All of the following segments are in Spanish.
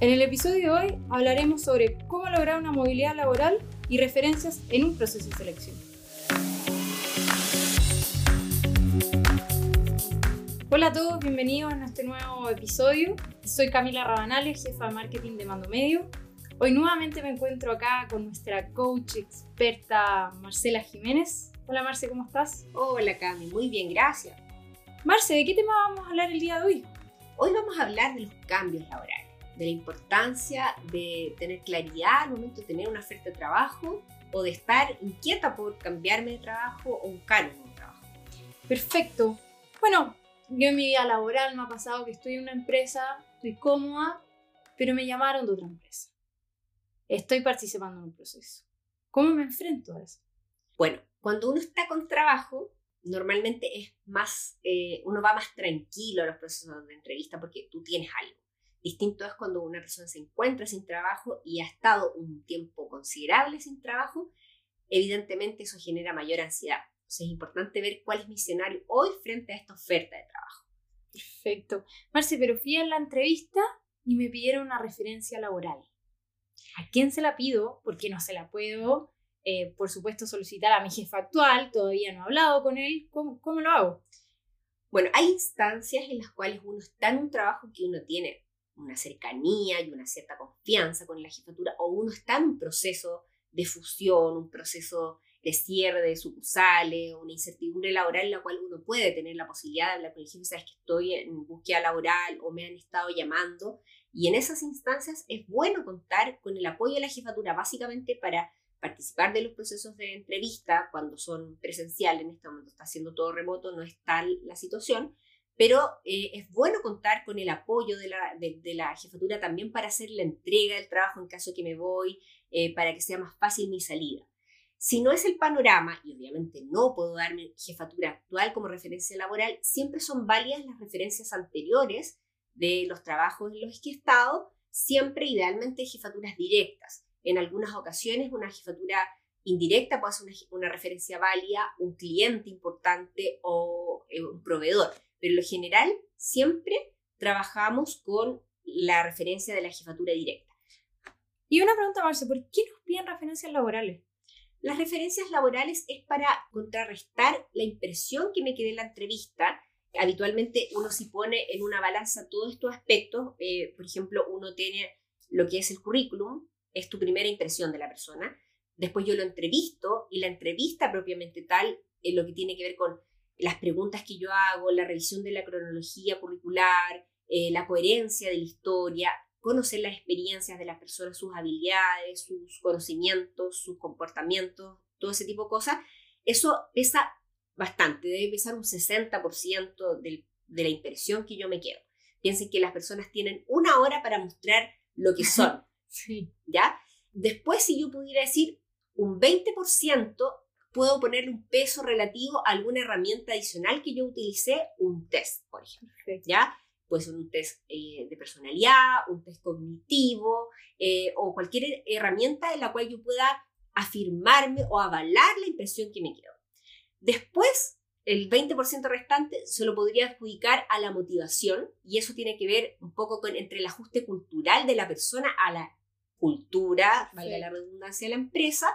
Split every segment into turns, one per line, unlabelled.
En el episodio de hoy hablaremos sobre cómo lograr una movilidad laboral y referencias en un proceso de selección. Hola a todos, bienvenidos a este nuevo episodio. Soy Camila Rabanales, jefa de marketing de Mando Medio. Hoy nuevamente me encuentro acá con nuestra coach experta Marcela Jiménez. Hola Marce, ¿cómo estás?
Hola Cami, muy bien, gracias.
Marce, ¿de qué tema vamos a hablar el día de hoy?
Hoy vamos a hablar de los cambios laborales de la importancia de tener claridad al momento de tener una oferta de trabajo o de estar inquieta por cambiarme de trabajo o buscar un nuevo trabajo.
Perfecto. Bueno, yo en mi vida laboral me ha pasado que estoy en una empresa, estoy cómoda, pero me llamaron de otra empresa. Estoy participando en un proceso. ¿Cómo me enfrento a eso?
Bueno, cuando uno está con trabajo, normalmente es más, eh, uno va más tranquilo a los procesos de entrevista porque tú tienes algo. Distinto es cuando una persona se encuentra sin trabajo y ha estado un tiempo considerable sin trabajo, evidentemente eso genera mayor ansiedad. Entonces es importante ver cuál es mi escenario hoy frente a esta oferta de trabajo.
Perfecto. Marce, pero fui a la entrevista y me pidieron una referencia laboral. ¿A quién se la pido? Porque no se la puedo, eh, por supuesto, solicitar a mi jefe actual. Todavía no he hablado con él. ¿Cómo, ¿Cómo lo hago?
Bueno, hay instancias en las cuales uno está en un trabajo que uno tiene una cercanía y una cierta confianza con la jefatura, o uno está en un proceso de fusión, un proceso de cierre de sucursales, una incertidumbre laboral en la cual uno puede tener la posibilidad de hablar con el jefe, sabes que estoy en búsqueda laboral o me han estado llamando. Y en esas instancias es bueno contar con el apoyo de la jefatura, básicamente para participar de los procesos de entrevista cuando son presenciales, en este momento está haciendo todo remoto, no es tal la situación, pero eh, es bueno contar con el apoyo de la, de, la, jefatura también para hacer la entrega del trabajo en caso que me voy, eh, para que sea más fácil mi salida. Si no es el panorama, y obviamente no puedo dar mi jefatura actual como referencia laboral, siempre son válidas las referencias anteriores de los trabajos en los que he estado, siempre idealmente jefaturas directas. En algunas ocasiones una jefatura indirecta puede ser una, una referencia válida, un cliente importante o eh, un proveedor pero en lo general siempre trabajamos con la referencia de la jefatura directa.
Y una pregunta, Marce, ¿por qué nos piden referencias laborales?
Las referencias laborales es para contrarrestar la impresión que me quedé en la entrevista. Habitualmente uno si pone en una balanza todos estos aspectos, eh, por ejemplo, uno tiene lo que es el currículum, es tu primera impresión de la persona. Después yo lo entrevisto y la entrevista propiamente tal, es lo que tiene que ver con las preguntas que yo hago, la revisión de la cronología curricular, eh, la coherencia de la historia, conocer las experiencias de las personas, sus habilidades, sus conocimientos, sus comportamientos, todo ese tipo de cosas, eso pesa bastante, debe pesar un 60% de la impresión que yo me quedo. Piensen que las personas tienen una hora para mostrar lo que son.
sí.
¿Ya? Después, si yo pudiera decir un 20%, puedo ponerle un peso relativo a alguna herramienta adicional que yo utilicé, un test, por ejemplo. ¿Ya? Puede ser un test eh, de personalidad, un test cognitivo eh, o cualquier herramienta en la cual yo pueda afirmarme o avalar la impresión que me quedo. Después, el 20% restante se lo podría adjudicar a la motivación y eso tiene que ver un poco con entre el ajuste cultural de la persona a la cultura, valga la redundancia de la empresa,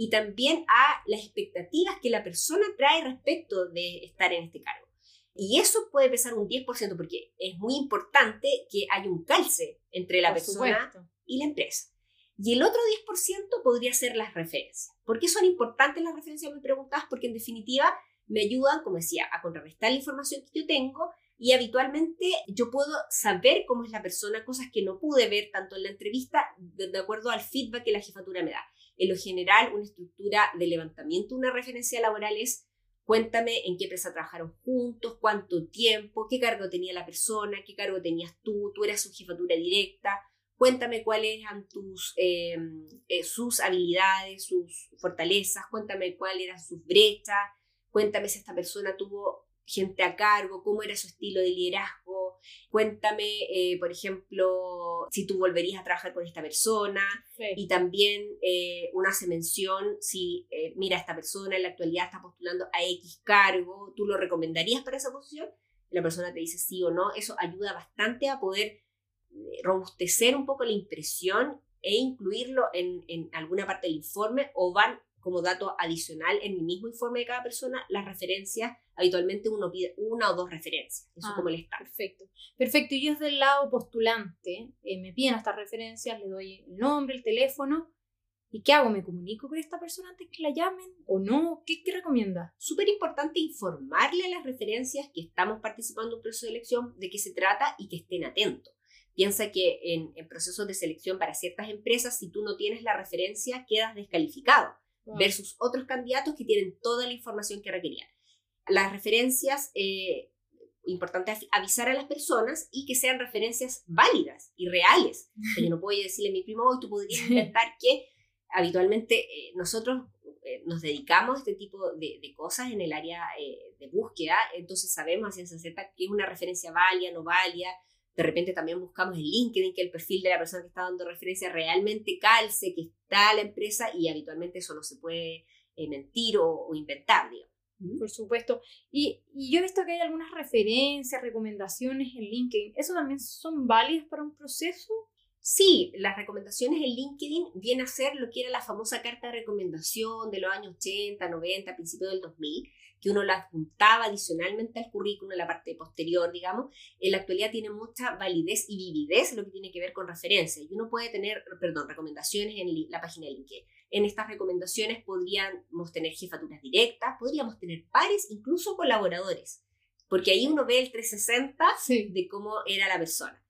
y también a las expectativas que la persona trae respecto de estar en este cargo. Y eso puede pesar un 10% porque es muy importante que haya un calce entre la persona y la empresa. Y el otro 10% podría ser las referencias. ¿Por qué son importantes las referencias? Me preguntas porque en definitiva me ayudan, como decía, a contrarrestar la información que yo tengo y habitualmente yo puedo saber cómo es la persona, cosas que no pude ver tanto en la entrevista de acuerdo al feedback que la jefatura me da. En lo general, una estructura de levantamiento, una referencia laboral es cuéntame en qué empresa trabajaron juntos, cuánto tiempo, qué cargo tenía la persona, qué cargo tenías tú, tú eras su jefatura directa, cuéntame cuáles eran tus, em, eh, sus habilidades, sus fortalezas, cuéntame cuáles eran sus brechas, cuéntame si esta persona tuvo gente a cargo, cómo era su estilo de liderazgo, cuéntame, eh, por ejemplo, si tú volverías a trabajar con esta persona. Y también eh, uno hace mención si, eh, mira, esta persona en la actualidad está postulando a X cargo, ¿tú lo recomendarías para esa posición? la persona te dice sí o no, eso ayuda bastante a poder robustecer un poco la impresión e incluirlo en, en alguna parte del informe o van como dato adicional en el mismo informe de cada persona las referencias. Habitualmente uno pide una o dos referencias. Eso es como el ah, estándar.
Perfecto. Perfecto. Y yo desde el lado postulante eh, me piden estas referencias, le doy el nombre, el teléfono. ¿Y qué hago? ¿Me comunico con esta persona antes que la llamen o no? ¿Qué, qué recomienda?
Súper importante informarle a las referencias que estamos participando en un proceso de elección de qué se trata y que estén atentos. Piensa que en, en procesos de selección para ciertas empresas, si tú no tienes la referencia, quedas descalificado versus otros candidatos que tienen toda la información que requerían. Las referencias, eh, importante avisar a las personas y que sean referencias válidas y reales. yo no puedo decirle a mi primo, hoy tú podrías inventar que habitualmente eh, nosotros eh, nos dedicamos a este tipo de, de cosas en el área eh, de búsqueda, entonces sabemos a ciencia cierta que es una referencia válida, no válida, de repente también buscamos en LinkedIn que el perfil de la persona que está dando referencia realmente calce, que está la empresa y habitualmente eso no se puede eh, mentir o, inventar, digamos.
Por supuesto. Y, y, yo he visto que hay algunas referencias, recomendaciones en LinkedIn. ¿Eso también son válidas para un proceso?
Sí, las recomendaciones en LinkedIn vienen a ser lo que era la famosa carta de recomendación de los años 80, 90, principios del 2000, que uno la adjuntaba adicionalmente al currículum en la parte posterior, digamos, en la actualidad tiene mucha validez y vividez lo que tiene que ver con referencias. Y uno puede tener, perdón, recomendaciones en la página de LinkedIn. En estas recomendaciones podríamos tener jefaturas directas, podríamos tener pares, incluso colaboradores, porque ahí uno ve el 360 de cómo era la persona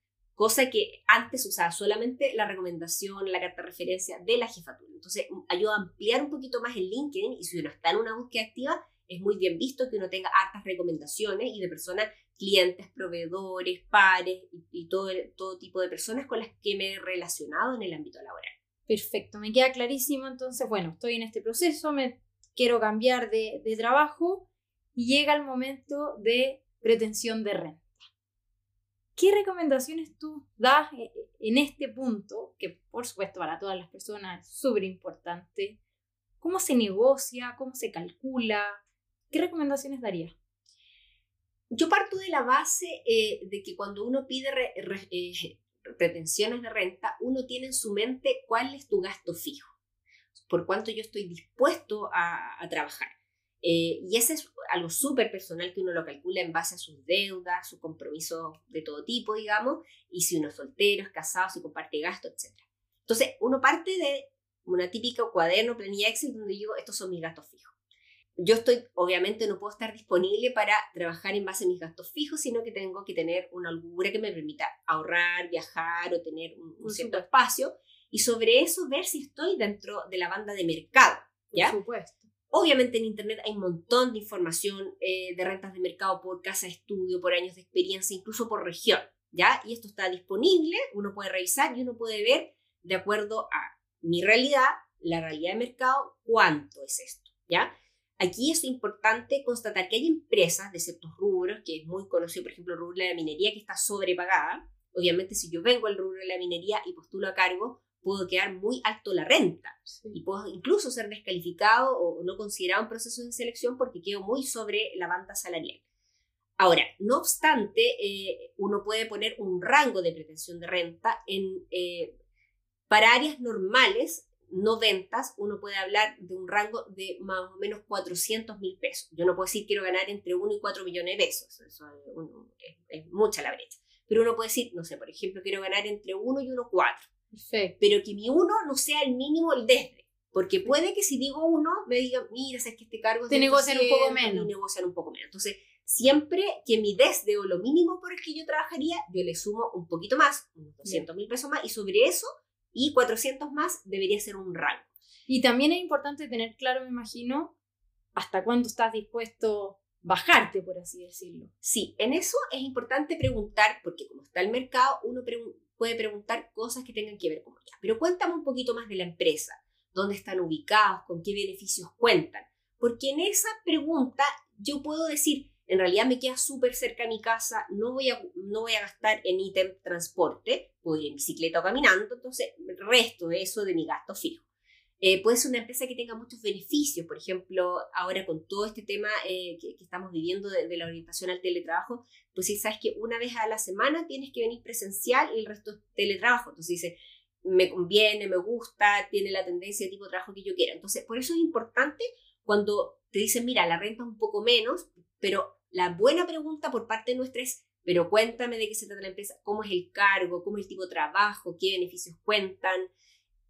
cosa que antes usaba solamente la recomendación, la carta de referencia de la jefatura. Entonces, ayuda a ampliar un poquito más el LinkedIn y si uno está en una búsqueda activa, es muy bien visto que uno tenga hartas recomendaciones y de personas, clientes, proveedores, pares y, todo, todo tipo de personas con las que me he relacionado en el ámbito laboral.
Perfecto, me queda clarísimo. Entonces, bueno, estoy en este proceso, me quiero cambiar de, de trabajo y llega el momento de pretensión de renta. ¿Qué recomendaciones tú das eh, en este punto, que por supuesto para todas las personas es súper importante? ¿Cómo se negocia? ¿Cómo se calcula? ¿Qué recomendaciones daría?
Yo parto de la base eh, de que cuando uno pide eh, pretensiones de renta, uno tiene en su mente cuál es tu gasto fijo, por cuánto yo estoy dispuesto a, trabajar. Eh, y ese es algo súper personal que uno lo calcula en base a sus deudas, sus compromisos de todo tipo, digamos, y si uno es soltero, es casado, si comparte gastos, etc. Entonces, uno parte de una típica cuaderno, planilla Excel, donde digo, estos son mis gastos fijos yo estoy, obviamente no puedo estar disponible para trabajar en base a mis gastos fijos, sino que tengo que tener una holgura que me permita ahorrar, viajar o tener un, cierto espacio y sobre eso ver si estoy dentro de la banda de mercado. ¿ya?
Por supuesto.
Obviamente en Internet hay un montón de información eh, de rentas de mercado por casa de estudio, por años de experiencia, incluso por región, ¿ya? Y esto está disponible, uno puede revisar y uno puede ver de acuerdo a mi realidad, la realidad de mercado, cuánto es esto, ¿ya? Aquí es importante constatar que hay empresas de ciertos rubros, que es muy conocido, por ejemplo, el rubro de la minería, que está sobrepagada. Obviamente, si yo vengo al rubro de la minería y postulo a cargo, puedo quedar muy alto la renta y puedo incluso ser descalificado o no considerado un proceso de selección porque quedo muy sobre la banda salarial. Ahora, no obstante, eh, uno puede poner un rango de pretensión de renta en, eh, para áreas normales no ventas, uno puede hablar de un rango de más o menos 400 mil pesos. Yo no puedo decir quiero ganar entre 1 y 4 millones de pesos, eso es, mucha la brecha. Pero uno puede decir, no sé, por ejemplo, quiero ganar entre 1 y 1,4. Perfecto. Pero que mi 1 no sea el mínimo el desde. Porque puede que si digo 1, me digan, mira, sabes que este cargo es
Te negocian un poco menos.
Y negocian un poco menos. Entonces, siempre que mi desde o lo mínimo por el que yo trabajaría, yo le sumo un poquito más, unos 200 mil pesos más, y sobre eso y 400 más debería ser un rango.
Y también es importante tener claro, me imagino, hasta cuándo estás dispuesto bajarte, por así decirlo.
Sí, en eso es importante preguntar, porque como está el mercado, uno puede preguntar cosas que tengan que ver con ella. Pero cuéntame un poquito más de la empresa, dónde están ubicados, con qué beneficios cuentan. Porque en esa pregunta yo puedo decir, en realidad me queda súper cerca de mi casa, no voy, a, no voy a gastar en ítem transporte, voy en bicicleta o caminando, entonces resto de eso de mi gasto fijo. Eh, puede ser una empresa que tenga muchos beneficios, por ejemplo, ahora con todo este tema eh, que, estamos viviendo de, la orientación al teletrabajo, pues si sabes que una vez a la semana tienes que venir presencial y el resto es teletrabajo. Entonces dice, me conviene, me gusta, tiene la tendencia de tipo de trabajo que yo quiero. Entonces, por eso es importante cuando te dicen, mira, la renta es un poco menos, pero la buena pregunta por parte nuestra es, pero cuéntame de qué se trata la empresa, cómo es el cargo, cómo es el tipo de trabajo, qué beneficios cuentan,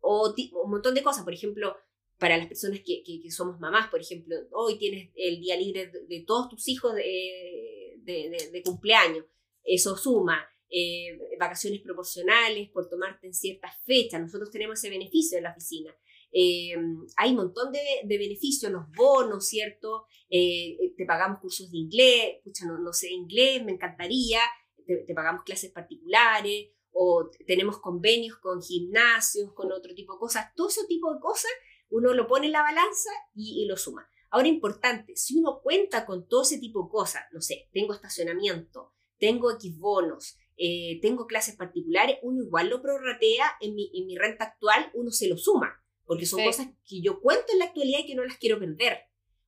o un montón de cosas. Por ejemplo, para las personas que, somos mamás, por ejemplo, hoy tienes el día libre de, todos tus hijos de, de, cumpleaños, eso suma. Eh, vacaciones proporcionales por tomarte en ciertas fechas. Nosotros tenemos ese beneficio en la oficina. Eh, hay un montón de, beneficios, los bonos, ¿cierto? Eh, te pagamos cursos de inglés, escucha, no, sé inglés, me encantaría, te, pagamos clases particulares, o tenemos convenios con gimnasios, con otro tipo de cosas, todo ese tipo de cosas uno lo pone en la balanza y, lo suma. Ahora, importante, si uno cuenta con todo ese tipo de cosas, no sé, tengo estacionamiento, tengo X bonos, eh, tengo clases particulares, uno igual lo prorratea en mi, en mi renta actual, uno se lo suma porque son cosas que yo cuento en la actualidad y que no las quiero perder.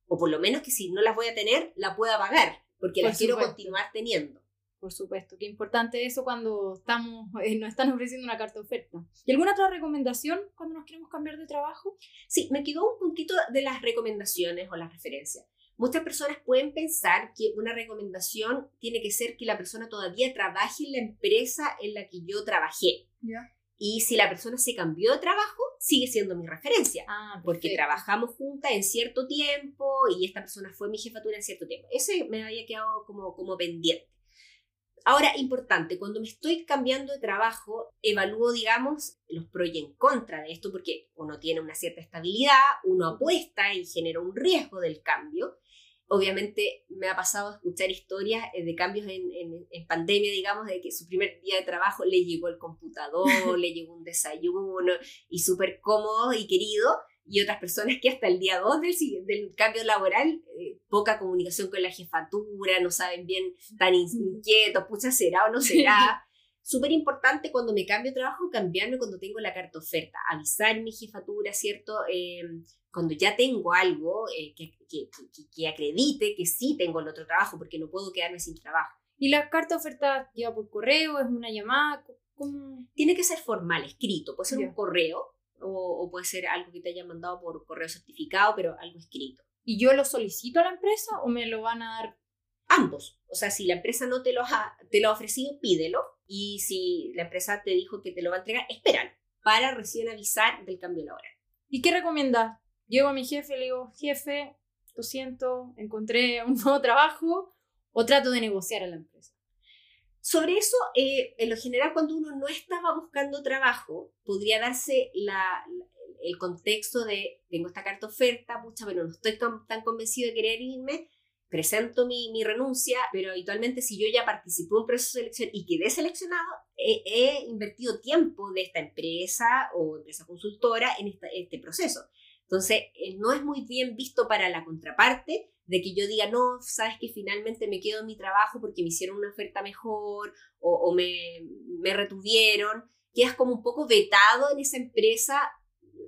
O por lo menos que si no las voy a tener, la pueda pagar, porque las quiero continuar teniendo.
Por supuesto, qué importante eso cuando estamos, eh, nos están ofreciendo una carta oferta. ¿Y alguna otra recomendación cuando nos queremos cambiar de trabajo?
Sí, me quedó un puntito de las recomendaciones o las referencias. Muchas personas pueden pensar que una recomendación tiene que ser que la persona todavía trabaje en la empresa en la que yo trabajé. ¿Ya? Y si la persona se cambió de trabajo, sigue siendo mi referencia. Ah, porque trabajamos juntas en cierto tiempo y esta persona fue mi jefatura en cierto tiempo. Ese me había quedado como, como pendiente. Ahora, importante, cuando me estoy cambiando de trabajo, evalúo, digamos, los pros y en contra de esto, porque uno tiene una cierta estabilidad, uno apuesta y genera un riesgo del cambio, Obviamente me ha pasado a escuchar historias eh, de cambios en, en, pandemia, digamos, de que su primer día de trabajo le llegó el computador, le llegó un desayuno y súper cómodo y querido, y otras personas que hasta el día 2 del, del cambio laboral, eh, poca comunicación con la jefatura, no saben bien, tan inquietos, pucha, será o no será. Súper importante cuando me cambio de trabajo, cambiarme cuando tengo la carta oferta, avisar mi jefatura, ¿cierto? Eh, cuando ya tengo algo eh, que, que, que, acredite que sí tengo el otro trabajo, porque no puedo quedarme sin trabajo.
¿Y la carta oferta lleva por correo? ¿Es una llamada?
¿Cómo? Tiene que ser formal, escrito. Puede ser un correo o, puede ser algo que te hayan mandado por correo certificado, pero algo escrito.
¿Y yo lo solicito a la empresa o me lo van a dar?
Ambos. O sea, si la empresa no te lo ha, te lo ha ofrecido, pídelo. Y si la empresa te dijo que te lo va a entregar, espéralo para recién avisar del cambio laboral.
¿Y qué recomiendas? Llego a mi jefe y le digo, jefe, lo siento, encontré un nuevo trabajo o trato de negociar a la empresa.
Sobre eso, eh, en lo general, cuando uno no estaba buscando trabajo, podría darse la, el contexto de, tengo esta carta oferta, pucha, pero no estoy tan convencido de querer irme, presento mi, mi, renuncia, pero habitualmente si yo ya participé en un proceso de selección y quedé seleccionado, he, invertido tiempo de esta empresa o empresa consultora en este proceso. Entonces, eh, no es muy bien visto para la contraparte de que yo diga, no, sabes que finalmente me quedo en mi trabajo porque me hicieron una oferta mejor o, me, me, retuvieron. Quedas como un poco vetado en esa empresa,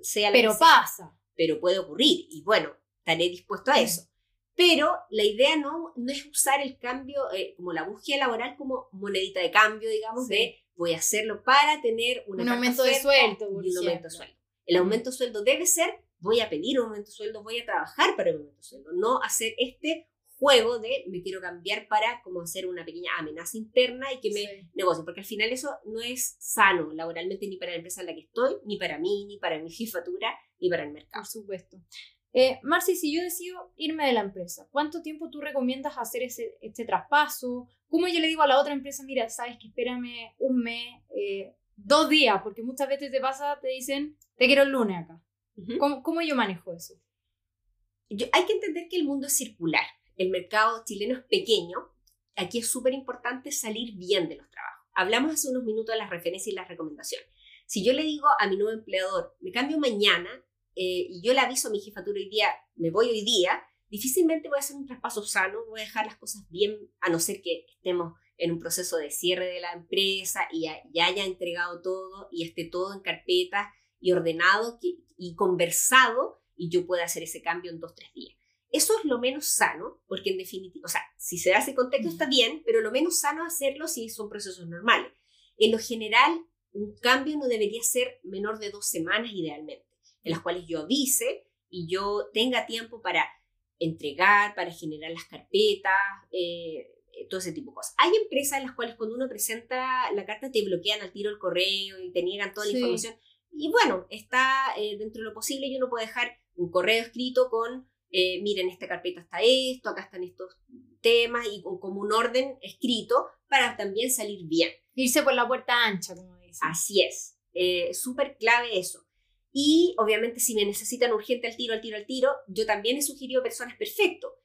sea la
Pero pasa.
Pero puede ocurrir y bueno, estaré dispuesto a eso. Pero la idea no, no es usar el cambio, eh, como la búsqueda laboral, como monedita de cambio, digamos, de voy a hacerlo para tener
un aumento de sueldo.
Y un aumento de sueldo. El aumento de sueldo debe ser voy a pedir un aumento de sueldo, voy a trabajar para un aumento de sueldo, no hacer este juego de me quiero cambiar para como hacer una pequeña amenaza interna y que me negocie, porque al final eso no es sano laboralmente ni para la empresa en la que estoy, ni para mí, ni para mi jefatura, ni para el mercado.
Por supuesto. Eh, Marci, si yo decido irme de la empresa, ¿cuánto tiempo tú recomiendas hacer ese, este traspaso? ¿Cómo yo le digo a la otra empresa, mira, sabes que espérame un mes, eh, dos días, porque muchas veces te pasa, te dicen, te quiero el lunes acá. ¿Cómo, yo manejo eso?
hay que entender que el mundo es circular. El mercado chileno es pequeño. Aquí es súper importante salir bien de los trabajos. Hablamos hace unos minutos de las referencias y las recomendaciones. Si yo le digo a mi nuevo empleador, me cambio mañana eh, y yo le aviso a mi jefatura hoy día, me voy hoy día, difícilmente voy a hacer un traspaso sano, voy a dejar las cosas bien, a no ser que estemos en un proceso de cierre de la empresa y ya, ya haya entregado todo y esté todo en carpeta y ordenado y conversado y yo pueda hacer ese cambio en dos, tres días. Eso es lo menos sano, porque en definitiva, o sea, si se da ese contexto está bien, pero lo menos sano es hacerlo si son procesos normales. En lo general, un cambio no debería ser menor de dos semanas idealmente, en las cuales yo avise y yo tenga tiempo para entregar, para generar las carpetas, eh, todo ese tipo de cosas. Hay empresas en las cuales cuando uno presenta la carta te bloquean al tiro el correo y te niegan toda la información. Y bueno, está eh, dentro de lo posible y uno puede dejar un correo escrito con, eh, miren, esta carpeta está esto, acá están estos temas y con, como un orden escrito para también salir bien.
Irse por la puerta ancha, como dicen.
Así es, eh, súper clave eso. Y obviamente si me necesitan urgente al tiro, al tiro, al tiro, yo también he sugerido personas perfecto.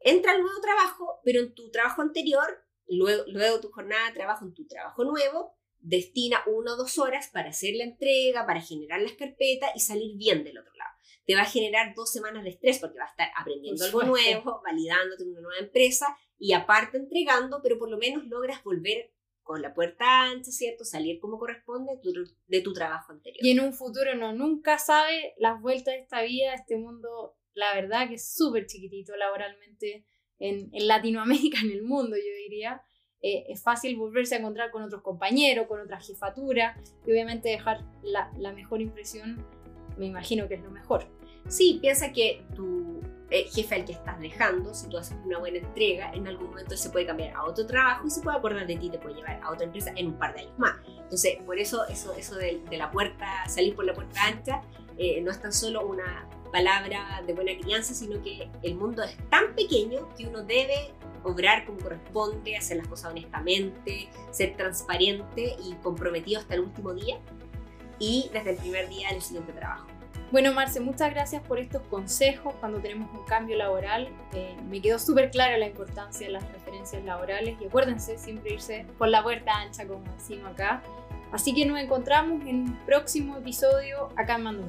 Entra al nuevo trabajo, pero en tu trabajo anterior, luego, luego tu jornada de trabajo en tu trabajo nuevo, destina una o dos horas para hacer la entrega, para generar las carpetas y salir bien del otro lado te va a generar dos semanas de estrés porque va a estar aprendiendo algo nuevo, validándote en una nueva empresa y aparte entregando, pero por lo menos logras volver con la puerta ancha, ¿cierto? Salir como corresponde de tu trabajo anterior.
Y en un futuro no, nunca sabe las vueltas de esta vida, este mundo, la verdad que es súper chiquitito laboralmente en, Latinoamérica, en el mundo, yo diría. Eh, es fácil volverse a encontrar con otros compañeros, con otra jefatura y obviamente dejar la, la mejor impresión, me imagino que es lo mejor.
Sí, piensa que tu eh, jefe al que estás dejando, si tú haces una buena entrega, en algún momento se puede cambiar a otro trabajo y se puede acordar de ti, te puede llevar a otra empresa en un par de años más. Entonces, por eso eso, eso de, la puerta, salir por la puerta ancha, eh, no es tan solo una palabra de buena crianza, sino que el mundo es tan pequeño que uno debe obrar como corresponde, hacer las cosas honestamente, ser transparente y comprometido hasta el último día y desde el primer día del siguiente trabajo.
Bueno, Marce, muchas gracias por estos consejos cuando tenemos un cambio laboral. Eh, me quedó súper clara la importancia de las referencias laborales y acuérdense siempre irse por la puerta ancha, como decimos acá. Así que nos encontramos en un próximo episodio acá en Mando